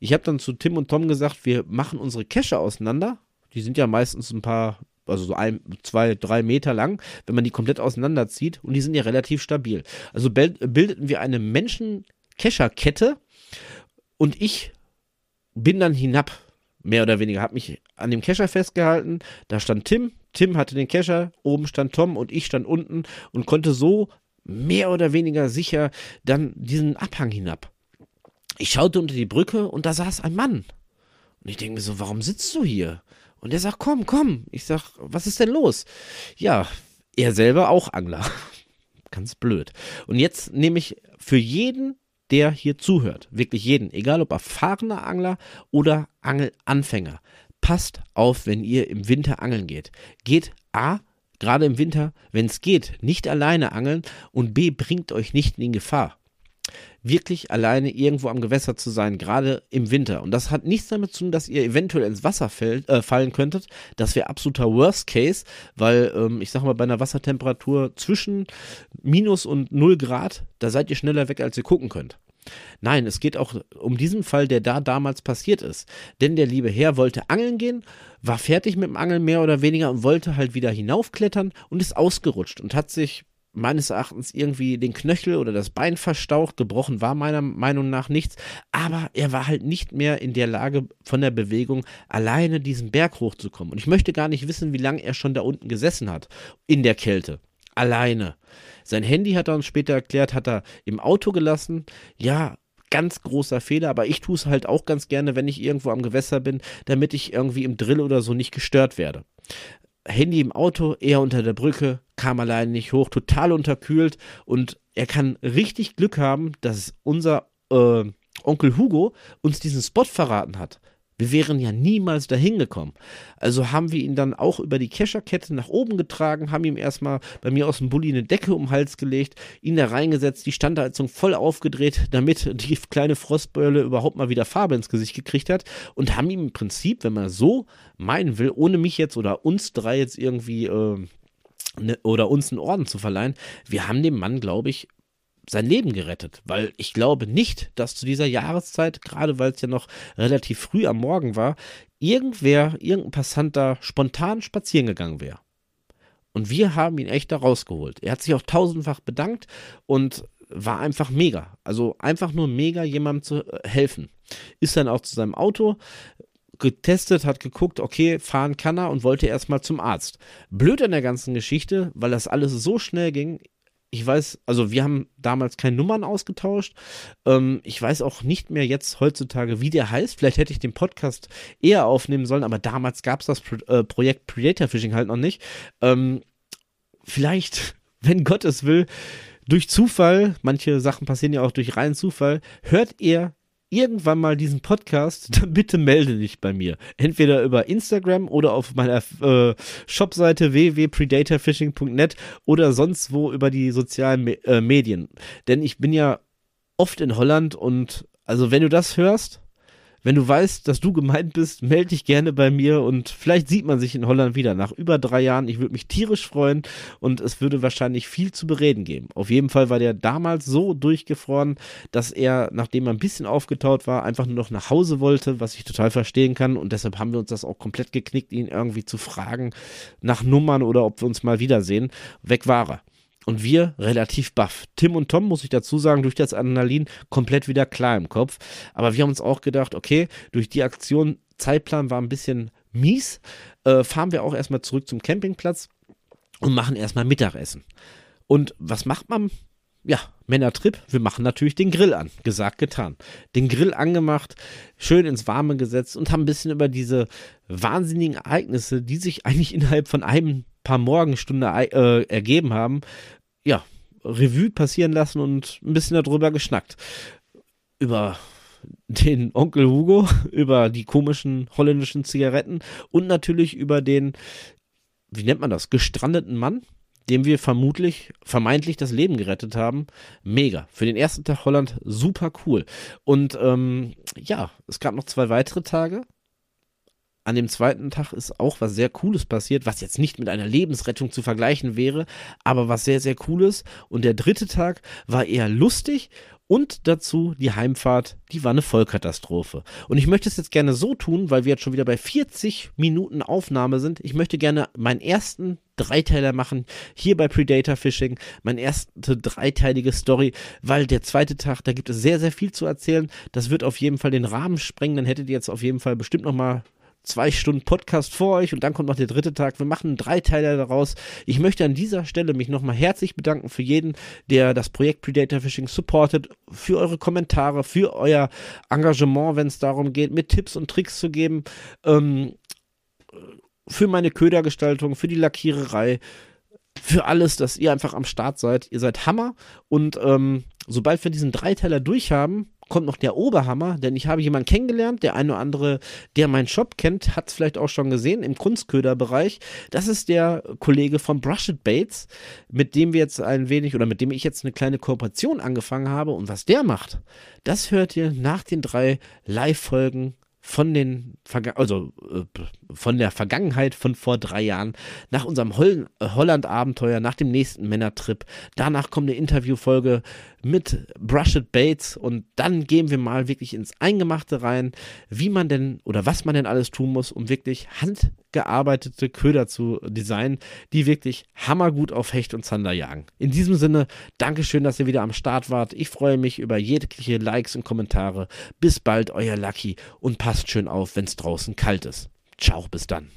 Ich habe dann zu Tim und Tom gesagt, wir machen unsere Cache auseinander. Die sind ja meistens ein paar also so ein, zwei, drei Meter lang, wenn man die komplett auseinanderzieht und die sind ja relativ stabil. Also bildeten wir eine Menschen-Kescher-Kette und ich bin dann hinab, mehr oder weniger, habe mich an dem Kescher festgehalten, da stand Tim, Tim hatte den Kescher, oben stand Tom und ich stand unten und konnte so mehr oder weniger sicher dann diesen Abhang hinab. Ich schaute unter die Brücke und da saß ein Mann. Und ich denke mir so, warum sitzt du hier? Und er sagt, komm, komm. Ich sag, was ist denn los? Ja, er selber auch Angler. Ganz blöd. Und jetzt nehme ich für jeden, der hier zuhört, wirklich jeden, egal ob erfahrener Angler oder Angelanfänger, passt auf, wenn ihr im Winter angeln geht. Geht A, gerade im Winter, wenn es geht, nicht alleine angeln und B, bringt euch nicht in Gefahr wirklich alleine irgendwo am Gewässer zu sein, gerade im Winter. Und das hat nichts damit zu tun, dass ihr eventuell ins Wasser fällt, äh, fallen könntet. Das wäre absoluter Worst Case, weil ähm, ich sag mal, bei einer Wassertemperatur zwischen minus und 0 Grad, da seid ihr schneller weg, als ihr gucken könnt. Nein, es geht auch um diesen Fall, der da damals passiert ist. Denn der liebe Herr wollte angeln gehen, war fertig mit dem Angeln mehr oder weniger und wollte halt wieder hinaufklettern und ist ausgerutscht und hat sich meines Erachtens irgendwie den Knöchel oder das Bein verstaucht. Gebrochen war meiner Meinung nach nichts. Aber er war halt nicht mehr in der Lage, von der Bewegung alleine diesen Berg hochzukommen. Und ich möchte gar nicht wissen, wie lange er schon da unten gesessen hat. In der Kälte. Alleine. Sein Handy hat er uns später erklärt, hat er im Auto gelassen. Ja, ganz großer Fehler, aber ich tue es halt auch ganz gerne, wenn ich irgendwo am Gewässer bin, damit ich irgendwie im Drill oder so nicht gestört werde. Handy im Auto, eher unter der Brücke, kam alleine nicht hoch, total unterkühlt und er kann richtig Glück haben, dass unser äh, Onkel Hugo uns diesen Spot verraten hat. Wir wären ja niemals dahin gekommen. Also haben wir ihn dann auch über die Kescherkette nach oben getragen, haben ihm erstmal bei mir aus dem Bulli eine Decke um den Hals gelegt, ihn da reingesetzt, die Standheizung voll aufgedreht, damit die kleine Frostbeule überhaupt mal wieder Farbe ins Gesicht gekriegt hat und haben ihm im Prinzip, wenn man so meinen will, ohne mich jetzt oder uns drei jetzt irgendwie äh, ne, oder uns einen Orden zu verleihen, wir haben dem Mann, glaube ich, sein Leben gerettet, weil ich glaube nicht, dass zu dieser Jahreszeit, gerade weil es ja noch relativ früh am Morgen war, irgendwer, irgendein Passant da spontan spazieren gegangen wäre. Und wir haben ihn echt da rausgeholt. Er hat sich auch tausendfach bedankt und war einfach mega. Also einfach nur mega, jemandem zu äh, helfen. Ist dann auch zu seinem Auto getestet, hat geguckt, okay, fahren kann er und wollte erstmal zum Arzt. Blöd an der ganzen Geschichte, weil das alles so schnell ging ich weiß, also wir haben damals keine Nummern ausgetauscht. Ähm, ich weiß auch nicht mehr jetzt heutzutage, wie der heißt. Vielleicht hätte ich den Podcast eher aufnehmen sollen, aber damals gab es das Pro äh, Projekt Predator Fishing halt noch nicht. Ähm, vielleicht, wenn Gott es will, durch Zufall, manche Sachen passieren ja auch durch reinen Zufall, hört ihr irgendwann mal diesen Podcast, dann bitte melde dich bei mir. Entweder über Instagram oder auf meiner äh, Shopseite www.predatorfishing.net oder sonst wo über die sozialen Me äh, Medien. Denn ich bin ja oft in Holland und also wenn du das hörst, wenn du weißt, dass du gemeint bist, melde dich gerne bei mir und vielleicht sieht man sich in Holland wieder nach über drei Jahren. Ich würde mich tierisch freuen und es würde wahrscheinlich viel zu bereden geben. Auf jeden Fall war der damals so durchgefroren, dass er, nachdem er ein bisschen aufgetaut war, einfach nur noch nach Hause wollte, was ich total verstehen kann und deshalb haben wir uns das auch komplett geknickt, ihn irgendwie zu fragen nach Nummern oder ob wir uns mal wiedersehen. Weg war er. Und wir relativ baff. Tim und Tom, muss ich dazu sagen, durch das Adrenalin komplett wieder klar im Kopf. Aber wir haben uns auch gedacht, okay, durch die Aktion, Zeitplan war ein bisschen mies, äh, fahren wir auch erstmal zurück zum Campingplatz und machen erstmal Mittagessen. Und was macht man? Ja, Männertrip, wir machen natürlich den Grill an. Gesagt, getan. Den Grill angemacht, schön ins Warme gesetzt und haben ein bisschen über diese wahnsinnigen Ereignisse, die sich eigentlich innerhalb von einem paar Morgenstunden äh, ergeben haben, ja, Revue passieren lassen und ein bisschen darüber geschnackt. Über den Onkel Hugo, über die komischen holländischen Zigaretten und natürlich über den, wie nennt man das, gestrandeten Mann, dem wir vermutlich, vermeintlich das Leben gerettet haben. Mega. Für den ersten Tag Holland super cool. Und ähm, ja, es gab noch zwei weitere Tage an dem zweiten Tag ist auch was sehr Cooles passiert, was jetzt nicht mit einer Lebensrettung zu vergleichen wäre, aber was sehr, sehr Cooles. Und der dritte Tag war eher lustig und dazu die Heimfahrt, die war eine Vollkatastrophe. Und ich möchte es jetzt gerne so tun, weil wir jetzt schon wieder bei 40 Minuten Aufnahme sind. Ich möchte gerne meinen ersten Dreiteiler machen, hier bei Predator Fishing, meine erste dreiteilige Story, weil der zweite Tag, da gibt es sehr, sehr viel zu erzählen. Das wird auf jeden Fall den Rahmen sprengen, dann hättet ihr jetzt auf jeden Fall bestimmt nochmal zwei Stunden Podcast vor euch und dann kommt noch der dritte Tag. Wir machen drei Teile daraus. Ich möchte an dieser Stelle mich nochmal herzlich bedanken für jeden, der das Projekt Predator Fishing supportet, für eure Kommentare, für euer Engagement, wenn es darum geht, mir Tipps und Tricks zu geben. Ähm, für meine Ködergestaltung, für die Lackiererei, für alles, dass ihr einfach am Start seid. Ihr seid Hammer. Und ähm, sobald wir diesen Dreiteiler durch haben, kommt noch der Oberhammer, denn ich habe jemanden kennengelernt, der eine oder andere, der meinen Shop kennt, hat es vielleicht auch schon gesehen im Kunstköderbereich. Das ist der Kollege von Brush It Baits, mit dem wir jetzt ein wenig oder mit dem ich jetzt eine kleine Kooperation angefangen habe. Und was der macht, das hört ihr nach den drei Live-Folgen von den also äh, von der Vergangenheit von vor drei Jahren, nach unserem Hol Holland-Abenteuer, nach dem nächsten Männertrip. Danach kommt eine Interviewfolge mit Brush It Bates und dann gehen wir mal wirklich ins Eingemachte rein, wie man denn oder was man denn alles tun muss, um wirklich handgearbeitete Köder zu designen, die wirklich hammergut auf Hecht und Zander jagen. In diesem Sinne, Dankeschön, dass ihr wieder am Start wart. Ich freue mich über jegliche Likes und Kommentare. Bis bald, euer Lucky und passt schön auf, wenn es draußen kalt ist. Ciao, bis dann.